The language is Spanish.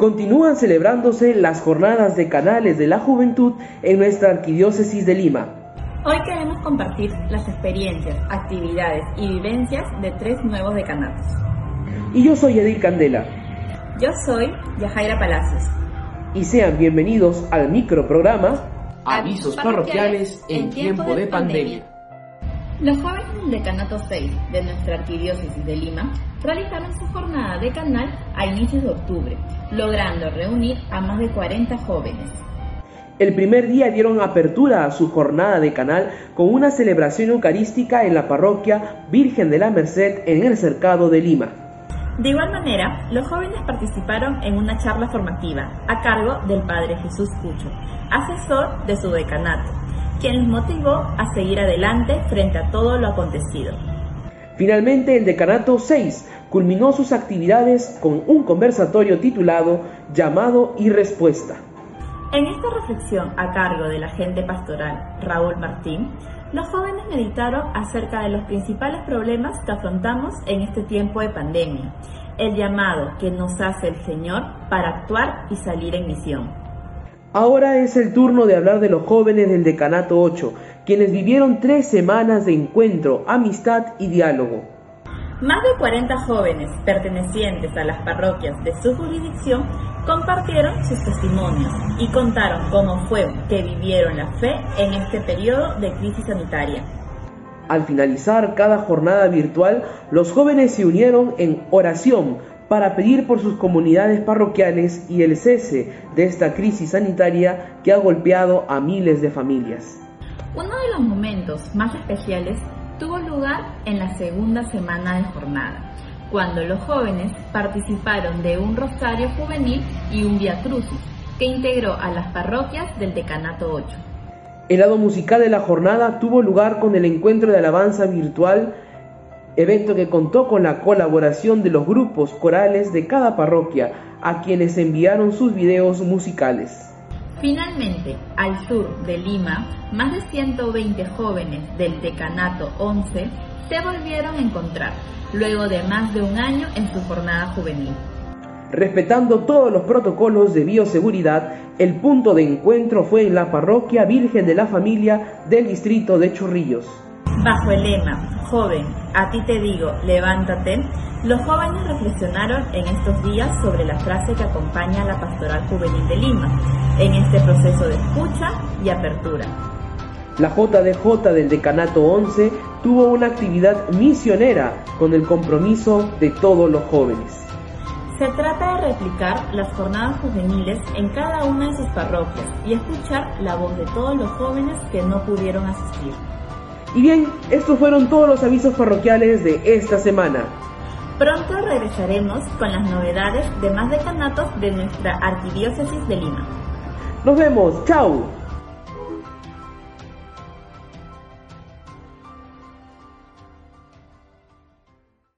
Continúan celebrándose las jornadas de canales de la juventud en nuestra arquidiócesis de Lima. Hoy queremos compartir las experiencias, actividades y vivencias de tres nuevos decanatos. Y yo soy Edil Candela. Yo soy Yajaira Palacios. Y sean bienvenidos al microprograma Avisos parroquiales en tiempo de pandemia. Los jóvenes del Decanato 6 de nuestra Arquidiócesis de Lima realizaron su jornada de canal a inicios de octubre, logrando reunir a más de 40 jóvenes. El primer día dieron apertura a su jornada de canal con una celebración eucarística en la parroquia Virgen de la Merced en el Cercado de Lima. De igual manera, los jóvenes participaron en una charla formativa a cargo del Padre Jesús Cucho, asesor de su decanato, quien les motivó a seguir adelante frente a todo lo acontecido. Finalmente, el Decanato 6 culminó sus actividades con un conversatorio titulado Llamado y Respuesta. En esta reflexión a cargo del agente pastoral Raúl Martín, los jóvenes meditaron acerca de los principales problemas que afrontamos en este tiempo de pandemia, el llamado que nos hace el Señor para actuar y salir en misión. Ahora es el turno de hablar de los jóvenes del Decanato 8, quienes vivieron tres semanas de encuentro, amistad y diálogo. Más de 40 jóvenes pertenecientes a las parroquias de su jurisdicción compartieron sus testimonios y contaron cómo fue que vivieron la fe en este periodo de crisis sanitaria. Al finalizar cada jornada virtual, los jóvenes se unieron en oración para pedir por sus comunidades parroquiales y el cese de esta crisis sanitaria que ha golpeado a miles de familias. Uno de los momentos más especiales tuvo lugar en la segunda semana de jornada, cuando los jóvenes participaron de un rosario juvenil y un via crucis que integró a las parroquias del Decanato 8. El lado musical de la jornada tuvo lugar con el encuentro de alabanza virtual evento que contó con la colaboración de los grupos corales de cada parroquia, a quienes enviaron sus videos musicales. Finalmente, al sur de Lima, más de 120 jóvenes del Decanato 11 se volvieron a encontrar, luego de más de un año en su jornada juvenil. Respetando todos los protocolos de bioseguridad, el punto de encuentro fue en la parroquia Virgen de la Familia del distrito de Chorrillos. Bajo el lema, joven, a ti te digo, levántate, los jóvenes reflexionaron en estos días sobre la frase que acompaña a la pastoral juvenil de Lima, en este proceso de escucha y apertura. La JDJ del Decanato 11 tuvo una actividad misionera con el compromiso de todos los jóvenes. Se trata de replicar las jornadas juveniles en cada una de sus parroquias y escuchar la voz de todos los jóvenes que no pudieron asistir. Y bien, estos fueron todos los avisos parroquiales de esta semana. Pronto regresaremos con las novedades de más decanatos de nuestra Arquidiócesis de Lima. Nos vemos, chao.